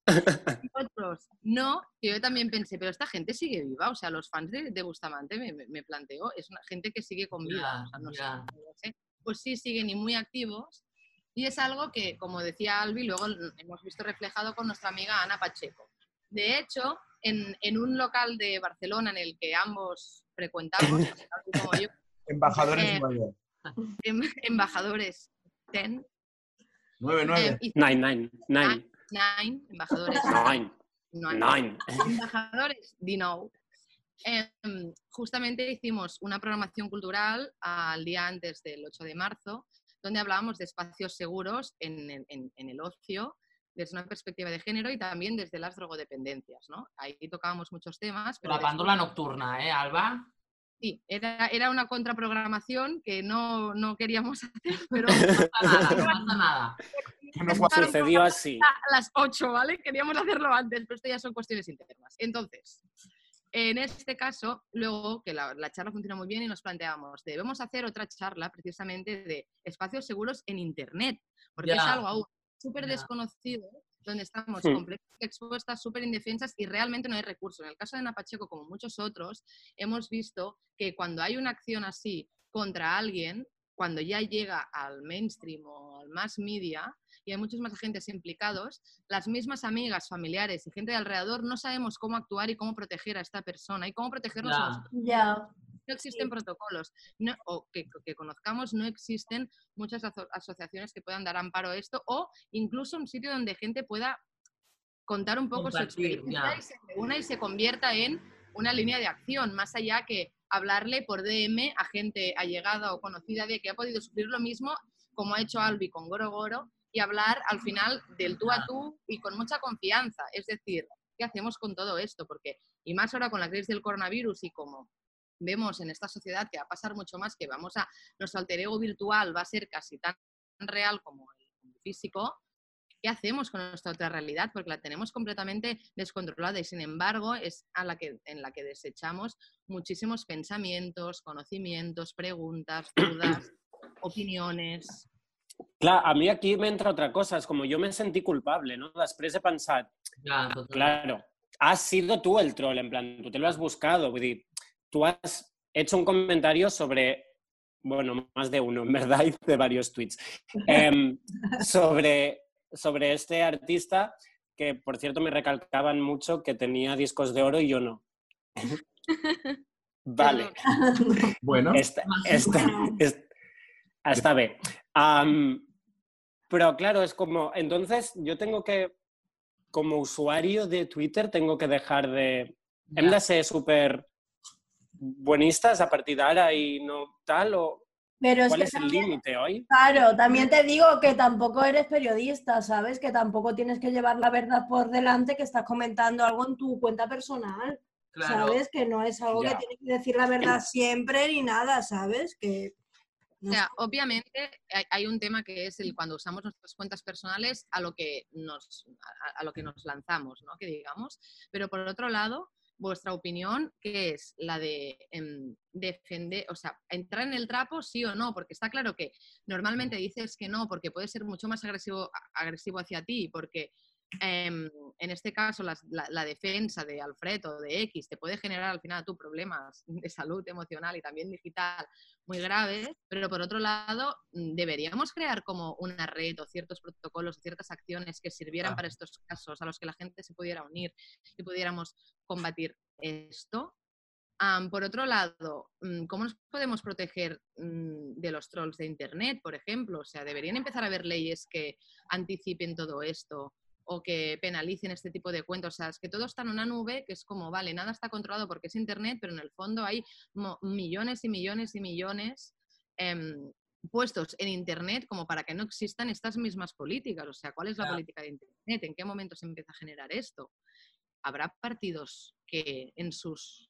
Y otros no, que yo también pensé, pero esta gente sigue viva, o sea, los fans de, de Bustamante me, me- me planteo, es una gente que sigue con vida, Ya, o sea, no lo sé. pues sí siguen y muy activos. Y es algo que, como decía Albi, luego hemos visto reflejado con nuestra amiga Ana Pacheco. De hecho, en, en un local de Barcelona en el que ambos frecuentamos, como yo, Embajadores Eh, em- embajadores 10, Nueve, nueve. eh, y Nine, nine, nine, nine, embajadores. Nine, nine, nine. embajadores Dino, em, justamente hicimos una programación cultural al día antes del 8 de marzo, donde hablábamos de espacios seguros en, el- en- en el ocio, desde una perspectiva de género y también desde las drogodependencias. ¿no? Ahí tocábamos muchos temas. Pero La después- pándola nocturna, ¿eh, Alba? Sí, era, era una contraprogramación que no, no queríamos hacer, pero No pasa nada, no pasa nada. Que no Sucedió así. a las 8, ¿vale? Queríamos hacerlo antes, pero esto ya son cuestiones internas. Entonces, en este caso, luego que la, la charla funciona muy bien y nos planteamos, debemos hacer otra charla precisamente de espacios seguros en Internet, porque es algo aún súper desconocido, donde estamos Hmm. completamente expuestas, súper indefensas y realmente no hay recursos. En el caso de Napacheco, como muchos otros, hemos visto que cuando hay una acción así contra alguien, cuando ya llega al mainstream o al mass media, y hay muchos más agentes implicados, las mismas amigas, familiares y gente de alrededor no sabemos cómo actuar y cómo proteger a esta persona y cómo protegernos a Ya. nosotros. Ya. No existen protocolos no- o que, que conozcamos, no existen muchas aso- asociaciones que puedan dar amparo a esto o incluso un sitio donde gente pueda contar un poco su Compartir, experiencia ya. y se reúna y se convierta en una línea de acción, más allá que hablarle por DM a gente allegada o conocida de que ha podido sufrir lo mismo, como ha hecho Albi con Goro Goro, y hablar al final del tú a tú y con mucha confianza. Es decir, ¿qué hacemos con todo esto? Porque, y más ahora con la crisis del coronavirus y como vemos en esta sociedad que va a pasar mucho más, que vamos a, nuestro alter ego virtual va a ser casi tan real como el físico, ¿qué hacemos con nuestra otra realidad? Porque la tenemos completamente descontrolada y sin embargo es a la que, en la que desechamos muchísimos pensamientos, conocimientos, preguntas, dudas, opiniones. Clar, a mi aquí m'entra otra cosa, és com jo me sentí culpable, no? Després he pensat, claro, has sido tú el troll, en plan, tú te lo has buscado, vull dir, tú has hecho un comentario sobre, bueno, más de uno, en verdad, hice varios tweets, em, sobre, sobre este artista que, por cierto, me recalcaban mucho que tenía discos de oro y yo no. vale. Bueno, Està, està, est- està bé. Pero claro, es como, entonces yo tengo que como usuario de Twitter tengo que dejar de... De ser súper buenistas a partir d'ara i no tal, o Pero es cuál que es el límite hoy? Claro, también te digo que tampoco eres periodista, ¿sabes? Que tampoco tienes que llevar la verdad por delante, que estás comentando algo en tu cuenta personal, Claro. ¿sabes? Que no es algo Ya. que tienes que decir la verdad siempre ni nada, ¿sabes? Que O sea, obviamente hay, hay un tema que es el cuando usamos nuestras cuentas personales a lo que nos, a, a lo que nos lanzamos, ¿no? Que digamos. Pero por otro lado, vuestra opinión, ¿qué es? La de em, defender, o sea, entrar en el trapo, sí o no, porque está claro que normalmente dices que no, porque puede ser mucho más agresivo, agresivo hacia ti, porque em, en este caso las- la, la defensa de Alfred o de X te puede generar al final tú problemas de salud emocional y también digital muy graves, pero por otro lado, mm, deberíamos crear como una red o ciertos protocolos o ciertas acciones que sirvieran Ah. para estos casos, a los que la gente se pudiera unir y pudiéramos combatir esto. Am, por otro lado, mm, ¿cómo nos podemos proteger mm, de los trolls de Internet, por ejemplo? O sea, ¿deberían empezar a haber leyes que anticipen todo esto o que penalicen este tipo de cuentos? O sea, es que todo está en una nube que es como, vale, nada está controlado porque es Internet, pero en el fondo hay millones y millones y millones em, puestos en Internet como para que no existan estas mismas políticas. O sea, ¿cuál es la Ya. política de Internet? ¿En qué momento se empieza a generar esto? ¿Habrá partidos que en sus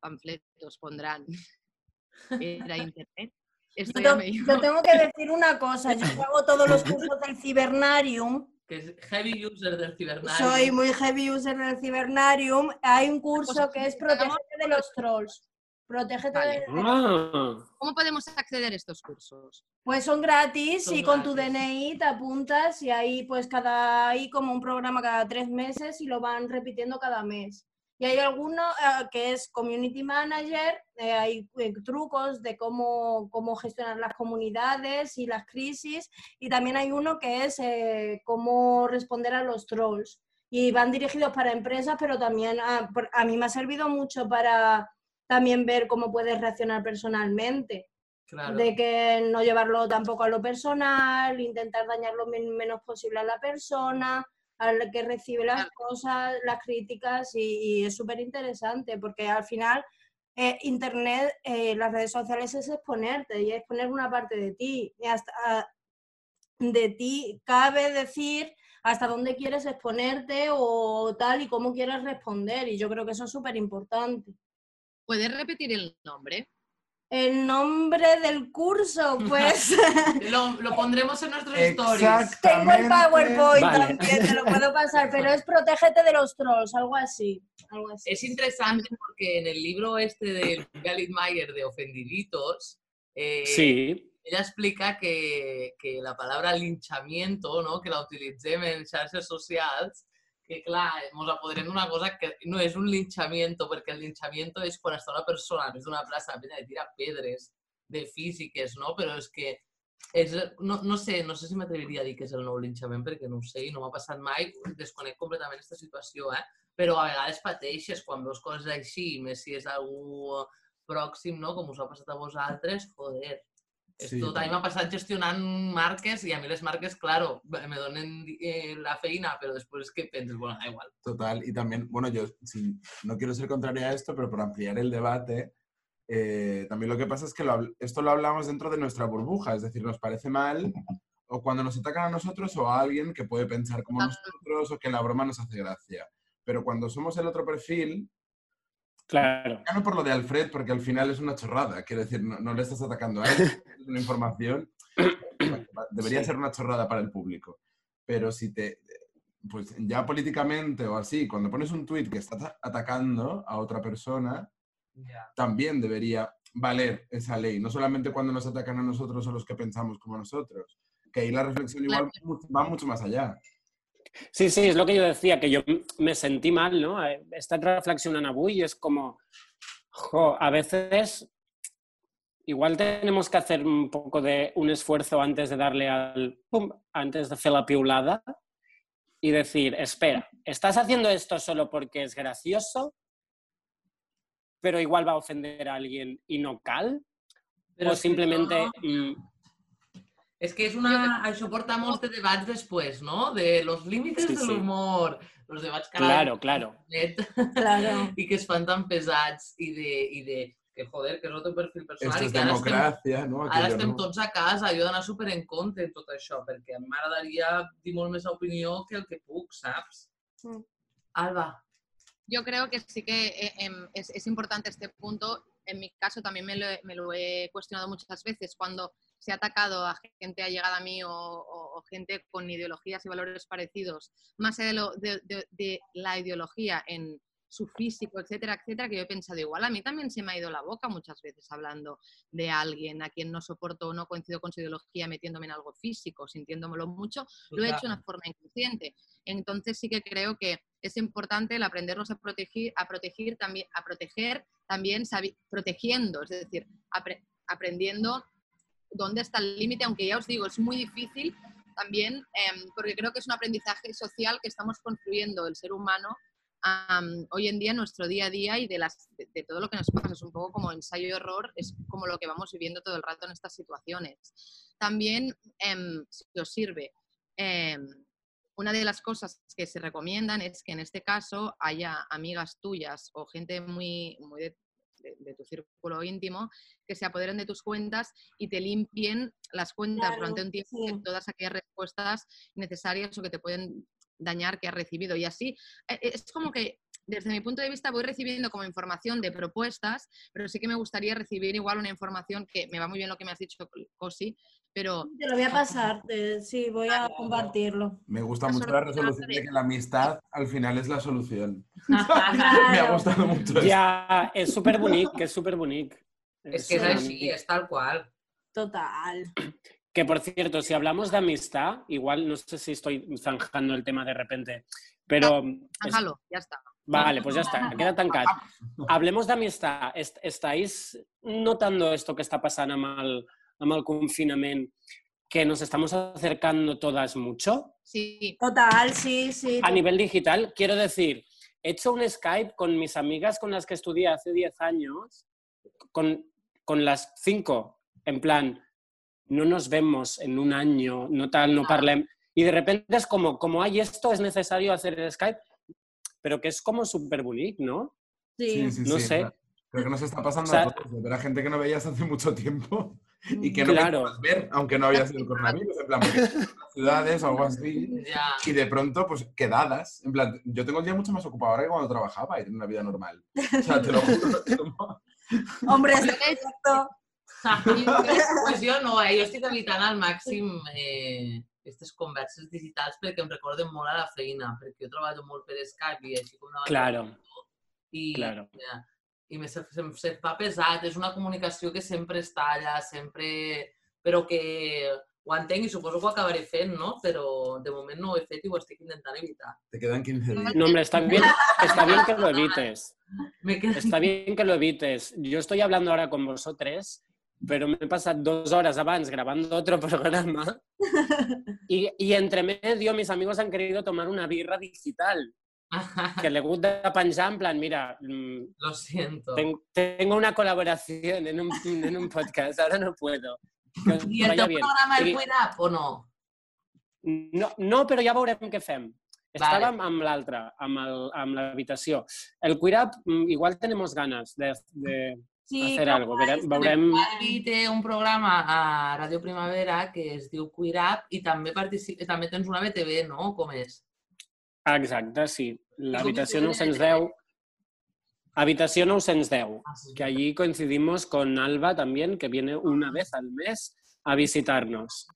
panfletos pondrán era Internet? Esto yo, te- yo tengo que decir una cosa, yo hago todos los cursos del Cibernarium, Que es heavy user del cibernario. soy muy heavy user del Cibernarium, hay un curso que es Protégete de los trolls. Protégete Vale. de... Ah, ¿Cómo podemos acceder a estos cursos? Pues son gratis Son y con tu. DNI te apuntas y ahí pues cada, hay como un programa cada tres meses y lo van repitiendo cada mes. Y hay alguno eh, que es Community Manager, eh, hay eh, trucos de cómo, cómo gestionar las comunidades y las crisis, y también hay uno que es eh, cómo responder a los trolls. Y van dirigidos para empresas, pero también a, por- a mí me ha servido mucho para también ver cómo puedes reaccionar personalmente Claro. de que no llevarlo tampoco a lo personal, intentar dañar lo men- menos posible a la persona, al que recibe las cosas, las críticas, y, y es súper interesante porque al final eh, Internet, eh, las redes sociales es exponerte y es poner una parte de ti. Y hasta ah, de ti cabe decir hasta dónde quieres exponerte o tal y cómo quieres responder, y yo creo que eso es súper importante. ¿Puedes repetir el nombre? El nombre del curso, pues... Lo, lo pondremos en nuestros stories. Tengo el PowerPoint Vale. también, te lo puedo pasar, pero es protégete de los trolls, algo así. Algo así. Es interesante porque en el libro este de Galit Mayer de Ofendiditos, eh, sí. ella explica que, que la palabra linchamiento, no? que la utilitzem en xarxes socials, que clar, ens apoderem d'una cosa que no és un linchamiento, perquè el linchamiento és quan està una persona a més d'una plaça a de tira pedres de físiques, no? Però és que és, no, no sé, no sé si m'atreviria a dir que és el nou linxament perquè no ho sé i no m'ha passat mai, desconec completament aquesta situació, eh? Però a vegades pateixes quan veus coses així, més si és algú pròxim, no? Com us ha passat a vosaltres, joder, Sí, Esto també m'ha passat gestionant marques i a mi les marques, claro, me donen eh, la feina, pero después es que penses, bueno, da igual. Total, y también, bueno, yo sí, no quiero ser contrario a esto, pero por ampliar el debate, eh, también lo que pasa es que lo esto lo hablamos dentro de nuestra burbuja, es decir, nos parece mal o cuando nos atacan a nosotros o a alguien que puede pensar como nosotros o que la broma nos hace gracia. Pero cuando somos el otro perfil, Claro. no por lo de Alfred, porque al final es una chorrada, quiero decir, no, no le estás atacando a él, es una información, debería Sí. ser una chorrada para el público. Pero si te, pues ya políticamente o así, cuando pones un tuit que está ata- atacando a otra persona, también debería valer esa ley, no solamente cuando nos atacan a nosotros o los que pensamos como nosotros, que ahí la reflexión igual va mucho más allá. Sí, sí, es lo que yo decía, que yo me sentí mal, ¿no? Eh, He estat reflexionant avui y es como, jo, a veces igual tenemos que hacer un poco de un esfuerzo antes de darle al, pum, antes de hacer la piulada y decir, espera, ¿estás haciendo esto solo porque es gracioso? Pero igual va a ofender a alguien y no cal. Pero o simplemente... mm, És que és una... Això porta molts de debats després, no? De los límites Sí, de sí. l'humor. Los debats que ara- Claro, claro. Claro. i que es fan tan pesats i de, i de que joder, que és el teu perfil personal Esto ara estem, democracia, ¿no? ara Aquello estem no. tots a casa, jo he d'anar super en compte en tot això, perquè m'agradaria dir molt més opinió que el que puc, saps? Mm. Alba, Yo creo que sí que eh, em, es, es importante este punto. En mi caso también me lo, he- me lo he cuestionado muchas veces cuando se ha atacado a gente allegada a mí o, o- o gente con ideologías y valores parecidos, más allá de, lo- de- de- de la ideología en su físico, etcétera, etcétera, que yo he pensado igual. A mí también se me ha ido la boca muchas veces hablando de alguien a quien no soporto o no coincido con su ideología metiéndome en algo físico, sintiéndomelo mucho, lo he hecho de una forma inconsciente. Entonces sí que creo que es importante el aprendernos a proteger, a proteger también, a proteger también protegiendo, es decir, apre- aprendiendo dónde está el límite, aunque ya os digo, es muy difícil también, em, porque creo que es un aprendizaje social que estamos construyendo el ser humano hoy en día nuestro día a día y de, las, de, todo lo que nos pasa. Es un poco como ensayo-error, es como lo que vamos viviendo todo el rato en estas situaciones. También, em, si os sirve, em, una de las cosas que se recomiendan es que en este caso haya amigas tuyas o gente muy, muy de- de tu círculo íntimo que se apoderen de tus cuentas y te limpien las cuentas Claro, durante un tiempo de todas aquellas respuestas necesarias o que te pueden dañar que has recibido. Y así, eh, eh, es como que desde mi punto de vista voy recibiendo como información de propuestas, pero sí que me gustaría recibir igual una información que me va muy bien lo que me has dicho, Cosi, pero Te lo voy a pasar, te- sí, voy a compartirlo. Me gusta La mucho la solución resolución de que la amistad al final es la solución. Me ha gustado mucho eso. Ja, és superbonic, és superbonic. és que és Sí. així, és tal qual. Total. Que por cierto, si hablamos de amistad, igual no sé si estoy zanjando el tema de repente, pero es- déjalo, ya está. vale, pues ya está, queda tancat. Hablemos de amistad. Est- ¿Estáis notando esto que está pasando el, amb el confinament? Que nos estamos acercando todas mucho Sí, Total, sí, sí. a nivel digital. Quiero decir, he hecho un Skype con mis amigas con las que estudié hace 10 años, con, con las 5, en plan, no nos vemos en un año, no tal, no parlem. Y de repente es como, como hay esto, es necesario hacer el Skype, pero que es como súper bonito, ¿no? Sí. Sí, sí, No sí. sé. Creo que nos está pasando O sea- a todos, de ver a gente que no veías hace mucho tiempo y que no Claro. querías ver, aunque no había sido el coronavirus, en plan, ciudades o algo así. Ja. Y de pronto, pues quedadas. En plan, yo tengo el día mucho más ocupado ahora que cuando trabajaba y tengo una vida normal. O sea, te lo juro. Hombre, es cierto. pues jo no, eh? jo estic evitant al màxim eh, aquestes converses digitals perquè em recorden molt a la feina, perquè jo treballo molt per Skype i així com davant Claro, i, claro. ja, i me se, se, se fa pesat, és una comunicació que sempre està allà, sempre... però que ho entenc i suposo que ho acabaré fent, no? Però de moment no ho he fet i ho estic intentant evitar. Te quedan 15 días. No, hombre, está bien, está bien que lo evites. Está bien que lo evites. Yo estoy hablando ahora con vosotros, pero me he pasado dos horas abans grabando otro programa y, y entre medio mis amigos han querido tomar una birra digital que le gusta penjar en plan, mira, mm, Lo siento. ten- tengo una colaboración en un, en un podcast, ahora no puedo. Que us I el teu bien. programa el I- Cuid Up o no? No, no, però ja veurem què fem. Vale. Estàvem amb l'altre, amb el- amb l'habitació. El Queer Up, mm, igual tenemos ganas de, de Sí, hacer com algo. va Veurem, veurem... Té un programa a Ràdio Primavera que es diu Up i també, participa, també tens una BTV, no? Com és? Ah, Exacte, sí. L'habitació com que 910. Habitació 910, Ah, que allí coincidimos con Alba también, que viene una vez al mes a visitarnos.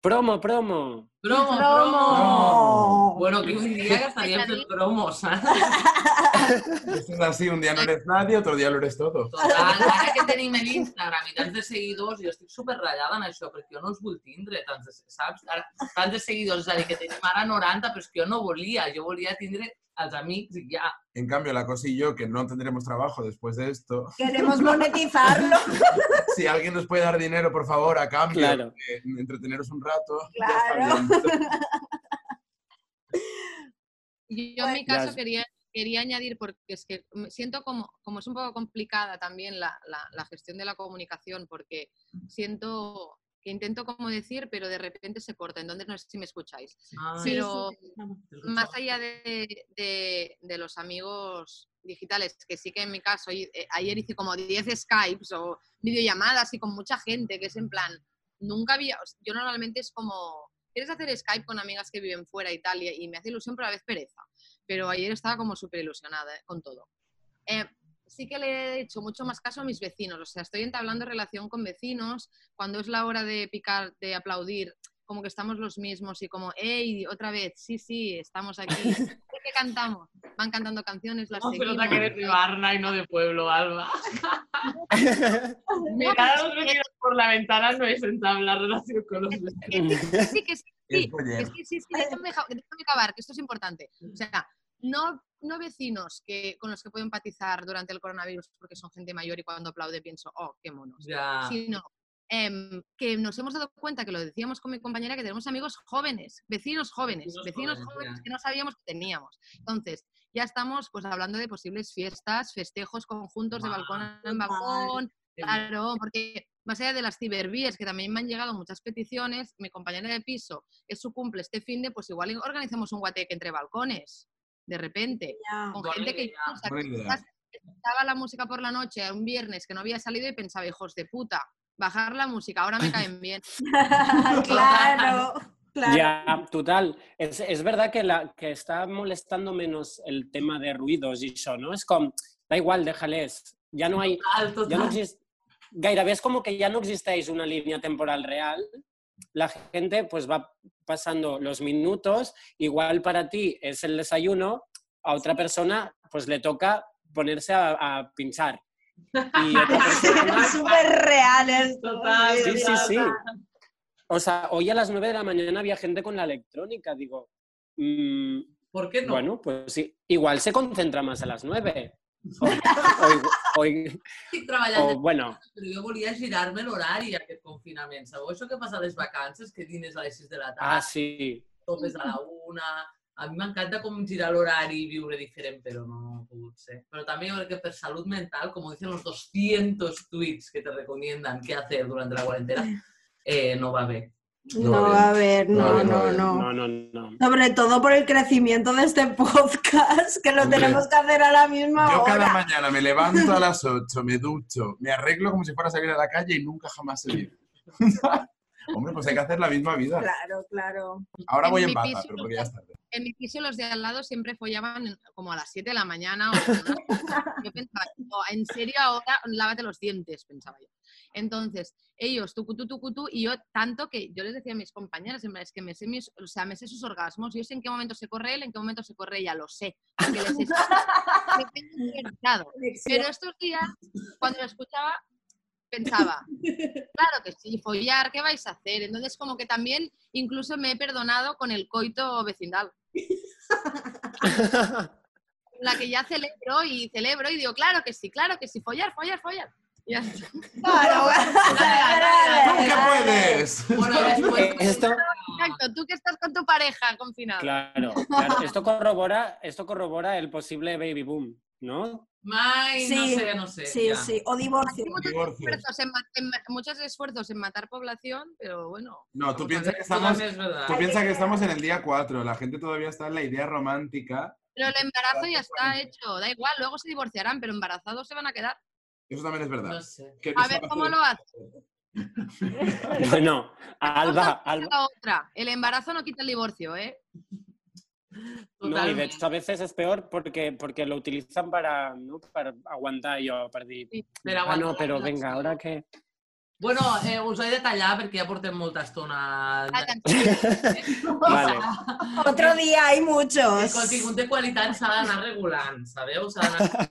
Promo, promo. Promo, promo! Promo! Bueno, que un que estaríem fent promos, saps? Esto es así, un día no eres nadie, otro día lo eres todo. Total, ara que tenim l'Instagram i tants de seguidors, jo estic super ratllada en això, perquè jo no els vull tindre, tants de, saps? Ara, tants de seguidors, és a dir, que tenim ara 90, però és que jo no volia, jo volia tindre els amics i ja. En cambio, la cosa y yo, que no tendremos trabajo después de esto, Queremos monetizarlo. si alguien nos puede dar dinero, por favor, a cambio Claro. de entreteneros un rato, ya Claro. está bien. Yo en mi Ya caso quería, quería añadir, porque es que me siento como, como es un poco complicada también la, la- la gestión de la comunicación, porque siento que intento como decir, pero de repente se corta, entonces no sé si me escucháis. Sí, Pero sí, sí. más allá de, de- de los amigos digitales, que sí que en mi caso, eh, ayer hice como 10 Skypes o videollamadas y con mucha gente, que es en plan, nunca había, yo normalmente es como, ¿quieres hacer Skype con amigas que viven fuera y tal? Y, y me hace ilusión, pero a la vez pereza. Pero ayer estaba como súper ilusionada eh, con todo. Eh, sí que le he hecho mucho más caso a mis vecinos, o sea, estoy entablando relación con vecinos, cuando es la hora de picar, de aplaudir, como que estamos los mismos y como, hey, otra vez, sí, sí, estamos aquí. ¿Qué cantamos? Van cantando canciones, las No, se seguimos. que eres de Varna y no de pueblo, Alba. No, Mirar a los vecinos por la ventana no es entablar relación con los vecinos. que sí, que sí, sí, sí, sí, sí, déjame, ja- déjame acabar, que esto es importante. O sea, no, no vecinos que, con los que puedo empatizar durante el coronavirus porque son gente mayor y cuando aplaude pienso, oh, qué monos. Sino em, que nos hemos dado cuenta, que lo decíamos con mi compañera, que tenemos amigos jóvenes, vecinos jóvenes, Vecinos vecinos jóvenes, que no sabíamos que teníamos. Entonces, ya estamos pues hablando de posibles fiestas, festejos conjuntos de balcón en balcón. Claro, porque más allá de las cibervías, que también me han llegado muchas peticiones, mi compañera de piso, es su cumple este fin de, pues igual organizamos un guateque entre balcones, de repente, Ya. con Buena gente que o sea, que quizás escuchaba la música por la noche un viernes que no había salido y pensaba, hijos de puta, bajar la música, ahora me caen bien. claro, claro. Ya, total. Es, és verdad que, la, que està molestando menos el tema de ruidos i això, no? És com, da igual, déjales. Ja no hay, Total, ya no total. exist... Gairebé és como que ya no existeix una línea temporal real. La gente pues va pasando los minutos, igual para ti es el desayuno, a otra persona pues le toca ponerse a, a pinchar. Y otra persona Súper real esto. Total, Sí, sí, sí. O sea, hoy a las 9 de la mañana había gente con la electrónica. Digo, mm, ¿Por qué no? bueno, pues sí. Igual se concentra más a las 9. O, o- o- Estic treballant o, de bueno, però jo volia girar-me l'horari aquest confinament. Sabeu això que passa a les vacances, que dines a les 6 de la tarda, ah, sí. topes a la una... A mi m'encanta com girar l'horari i viure diferent, però no ha pogut ser. Però també jo crec que per salut mental, como dicen los 200 tweets que te recomiendan qué hacer durante la cuarentena, eh, no va bé. No, a ver, no, No, no, no, no. No, no, no. Sobre todo por el crecimiento de este podcast, que lo Hombre. tenemos que hacer a la misma Yo cada hora. mañana me levanto a las 8, me ducho, me arreglo como si fuera a salir a la calle y nunca jamás ido. Hombre, pues hay que hacer la misma vida. Claro, claro. Ahora En voy en piso pero porque ya es tarde. En mi piso los de al lado siempre follaban como a las 7 de la mañana. O yo pensaba, "Oh, en serio ahora lávate los dientes, pensaba yo. Entonces, ellos, tucutú, tucutú, y yo tanto que yo les decía a mis compañeras, es que me sé, mis, o sea, me sé sus orgasmos, yo sé en qué momento se corre él, en qué momento se corre ella, lo sé. porque les he-. Pero estos días, cuando lo escuchaba, pensaba, claro que sí, follar, ¿qué vais a hacer? Entonces, como que también incluso me he perdonado con el coito vecindal. La que ya celebro y celebro y digo, claro que sí, claro que sí, follar, follar, follar. Y ya está. Claro, ¡Tú que puedes! Bueno, después... Esto, Exacto, tú que estás con tu pareja confinado. claro, claro, esto corrobora, esto corrobora el posible baby boom, ¿no? Mai, no sé, no sé. Sí, sí. O divorcio. Hay muchos esfuerzos, en, ma- en ma- muchos esfuerzos en matar población, pero bueno. No, tú piensas que estamos, es tú piensas que estamos en el día 4. La gente todavía está en la idea romántica. Pero el embarazo ya está hecho, da igual, luego se divorciarán, pero embarazados se van a quedar. Eso también es verdad. No sé. ¿Qué A ver cómo lo hace. Bueno, Alba, Alba. la otra. El embarazo no quita el divorcio, ¿eh? No, y de hecho a veces es peor porque, porque lo utilizan para, ¿no? para aguantar yo, para dir, Per ah, no, però la venga, ahora que... Bueno, eh, us he de tallar perquè ja portem molta estona. Ah, Vale. Otro día hay El muchos. contingut de qualitat s'ha d'anar regulant, sabeu? S'ha d'anar...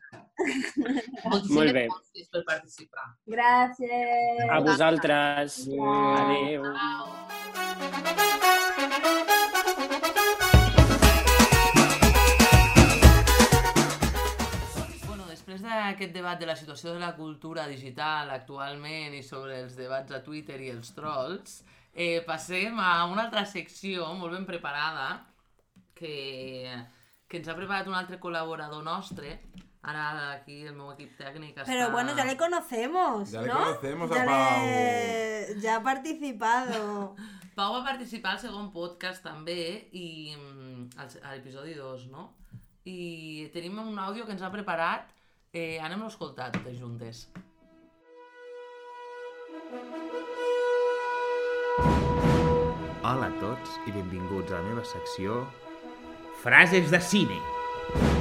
Moltíssimes Molt bé. Gràcies per participar. Gracias. A vosaltres. Adéu. Bueno, després d'aquest debat de la situació de la cultura digital actualment i sobre els debats a Twitter i els trolls, eh, passem a una altra secció molt ben preparada que, que ens ha preparat un altre col·laborador nostre. Ara aquí el meu equip tècnic està... Pero bueno, ya le conocemos. Ya le ¿no? conocemos a Ya Pau. le- ya ha participado. Pau va participar al segon podcast també i mm, al, a l'episodi 2, no? I tenim un àudio que ens ha preparat. Eh, anem-lo a escoltar totes juntes. Hola a tots i benvinguts a la meva secció Frases de cine. Aquests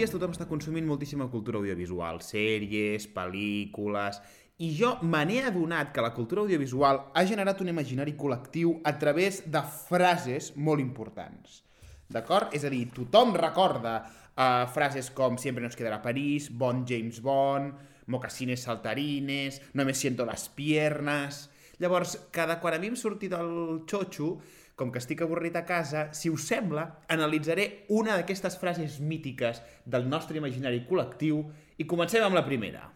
dies tothom està consumint moltíssima cultura audiovisual, sèries, pel·lícules... I jo me n'he adonat que la cultura audiovisual ha generat un imaginari col·lectiu a través de frases molt importants. D'acord? És a dir, tothom recorda uh, frases com Siempre nos quedará París, Bon James Bond, Mocasines saltarines, No siento las piernas... Llavors, cada quan a mi em surti del xotxo, com que estic avorrit a casa, si us sembla, analitzaré una d'aquestes frases mítiques del nostre imaginari col·lectiu i comencem amb la primera.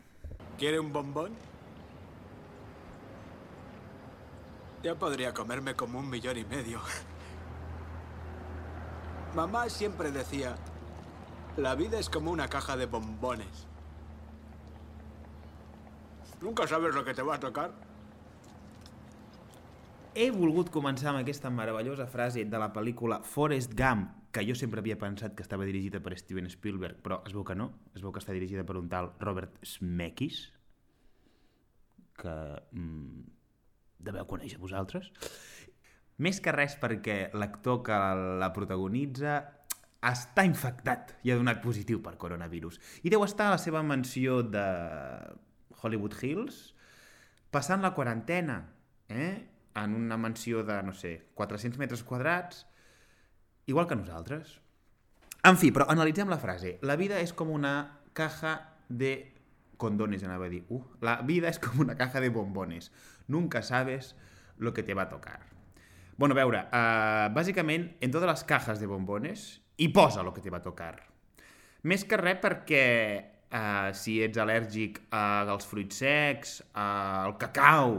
¿Quiere un bombón? Ya podría comerme como un millón y medio. Mamá siempre decía, la vida es como una caja de bombones. Nunca sabes lo que te va a tocar. He volgut començar amb aquesta meravellosa frase de la pel·lícula Forrest Gump, que jo sempre havia pensat que estava dirigida per Steven Spielberg, però es veu que no, es veu que està dirigida per un tal Robert Zemeckis, que mm, deveu conèixer vosaltres. Més que res perquè l'actor que la protagonitza està infectat i ha donat positiu per coronavirus. I deu estar a la seva mansió de Hollywood Hills passant la quarantena, eh? En una mansió de, no sé, 400 metres quadrats, igual que nosaltres. En fi, però analitzem la frase. La vida és com una caja de condones, anava a dir. Uh, la vida és com una caja de bombones. Nunca sabes lo que te va a tocar. Bueno, a veure, uh, bàsicament, en totes les cajas de bombones hi posa lo que te va a tocar. Més que res perquè uh, si ets al·lèrgic als fruits secs, uh, al cacau,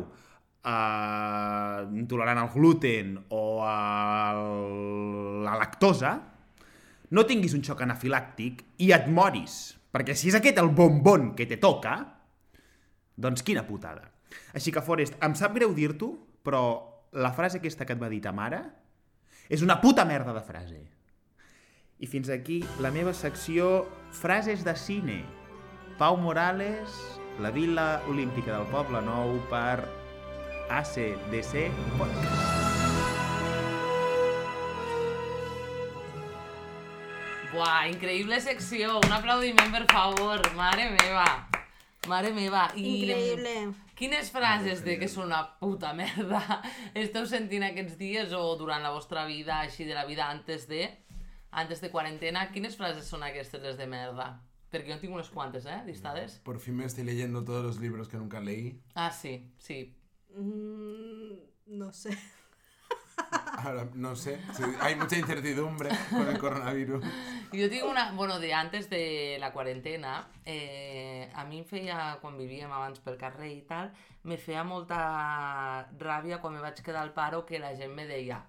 uh, intolerant al gluten o a la lactosa, no tinguis un xoc anafilàctic i et moris. Perquè si és aquest el bombon que te toca, doncs quina putada. Així que, Forest, em sap greu dir-t'ho, però la frase aquesta que et va dir ta mare és una puta merda de frase. I fins aquí la meva secció Frases de cine. Pau Morales, la Vila Olímpica del Poble Nou per ACDC Podcast. Buah, increïble secció. Un aplaudiment, per favor. Mare meva. Mare meva. I... Increïble. Quines frases de que són una puta merda esteu sentint aquests dies o durant la vostra vida, així de la vida antes de, antes de quarantena? Quines frases són aquestes les de merda? Perquè jo en tinc unes quantes, eh, listades. Por fin me estoy leyendo todos los libros que nunca leí. Ah, sí, sí. Mm, no sé. Ahora, no sé, sí, hay mucha incertidumbre con el coronavirus. Jo tinc una... Bueno, de antes de la quarantena, eh, a mi em feia, quan vivíem abans pel carrer i tal, me feia molta ràbia quan me vaig quedar al paro que la gent me deia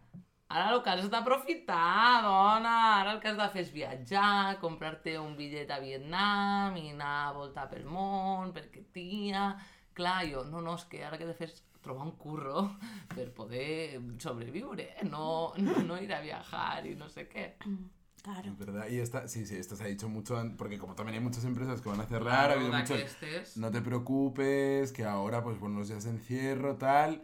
ara el que has d'aprofitar, dona, ara el que has de fer és viatjar, comprar-te un bitllet a Vietnam i anar a voltar pel món, perquè tia... Clar, jo, no, no, és que ara que he de fer trobar un curro per poder sobreviure, no, no, no ir a viajar i no sé què. Claro. Es verdad, y esta, sí, sí, esto se ha dicho mucho, porque como también hay muchas empresas que van a cerrar, ha habido muchos, no te preocupes, que ahora pues buenos días de encierro, tal,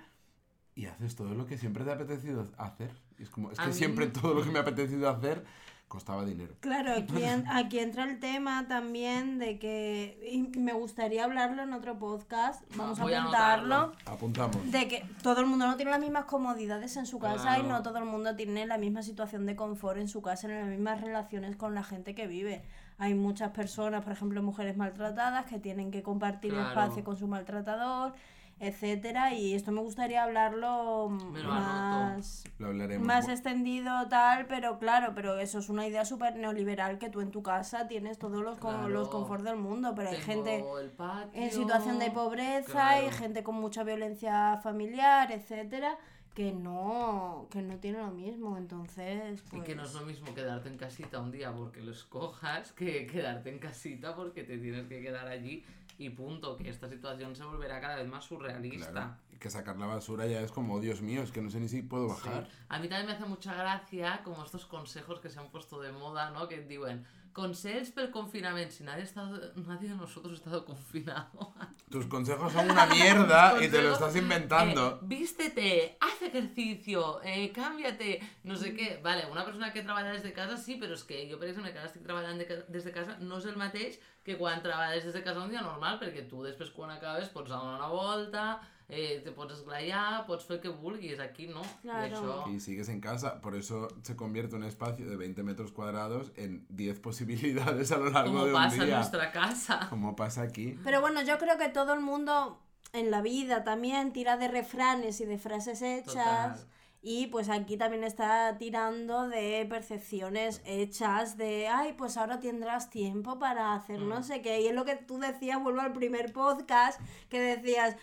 y haces todo lo que siempre te ha apetecido hacer. Y es como, es A que mí- siempre todo lo que me ha apetecido hacer costaba dinero. Claro, aquí, en- aquí entra el tema también de que y me gustaría hablarlo en otro podcast, vamos Voy a apuntarlo. Apuntamos. de que todo el mundo no tiene las mismas comodidades en su casa y no todo el mundo tiene la misma situación de confort en su casa, ni las mismas relaciones con la gente que vive. Hay muchas personas, por ejemplo, mujeres maltratadas que tienen que compartir Claro. espacio con su maltratador, etcétera, y esto me gustaría hablarlo Me lo más Lo hablaremos. más extendido tal, pero claro, pero eso es una idea súper neoliberal que tú en tu casa tienes todos los, con- los Claro. confort del mundo, pero hay gente patio, en situación de pobreza claro. y gente con mucha violencia familiar, etcétera, que no, que no tiene lo mismo. Entonces, Y que no es pues, lo mismo quedarte en casita un día porque lo escojas que quedarte en casita porque te tienes que quedar allí y punto, que esta situación se volverá cada vez más surrealista. Claro, y que sacar la basura ya es como, "Oh, Dios mío, es que no sé ni si puedo Sí. bajar. A mí también me hace mucha gracia como estos consejos que se han puesto de moda, ¿no? Que diuen, consejos pel confinamiento. Si nadie, ha estado, nadie de nosotros ha estado confinado. Tus consejos son una mierda y te lo estás inventando. Eh, vístete, haz ejercicio, eh, cámbiate, no sé què. Vale, una persona que treballa des de casa sí, però és que jo, per exemple, que estic treballant de, ca- des de casa, no és el mateix que quan treballes des de casa un dia normal, perquè tu després quan acabes pots donar una volta, eh, te pots esglaiar, pots fer el que vulguis, aquí no. I Claro. això... Sigues en casa, por eso se convierte un espacio de 20 metros cuadrados en 10 posibilidades a lo largo Como de un pasa en día. nuestra casa. Como pasa aquí. Pero bueno, yo creo que todo el mundo en la vida también tira de refranes y de frases hechas. Total. Y pues aquí también está tirando de percepciones hechas de, ay, pues ahora tendrás tiempo para hacer Mm. no sé qué. Y es lo que tú decías, vuelvo al primer podcast, que decías,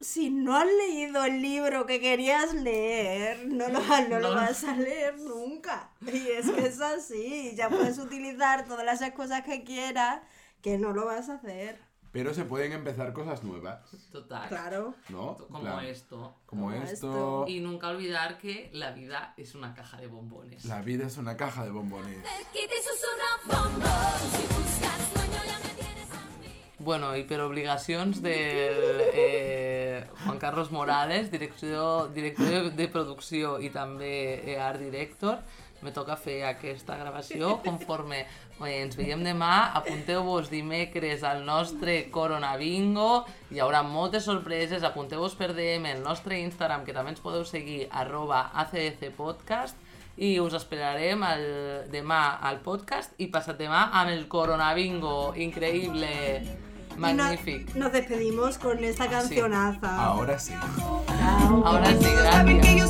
si no has leído el libro que querías leer, no lo, no lo No. vas a leer nunca. Y es que es así, ya puedes utilizar todas las excusas que quieras, que no lo vas a hacer. Pero se pueden empezar cosas nuevas, Total. Claro. ¿no? Como Plan, esto. Como Como esto. esto. Y nunca olvidar que la vida es una caja de bombones. La vida es una caja de bombones. Qui te susurra bombons si busques sueño ya me tienes a mí. Bueno, i per obligacions del eh, Juan Carlos Morales, direcció, director de, producció i també eh, art director, me toca fer aquesta gravació conforme eh, ens veiem demà, apunteu-vos dimecres al nostre Corona Bingo, hi haurà moltes sorpreses, apunteu-vos per DM el nostre Instagram, que també ens podeu seguir, arroba ACDC Podcast, i us esperarem el, demà al podcast i passat demà amb el Corona Bingo, increïble, Magnífico. Nos, despedimos con esta ah, cancionaza. Ahora sí. Ahora sí, gracias.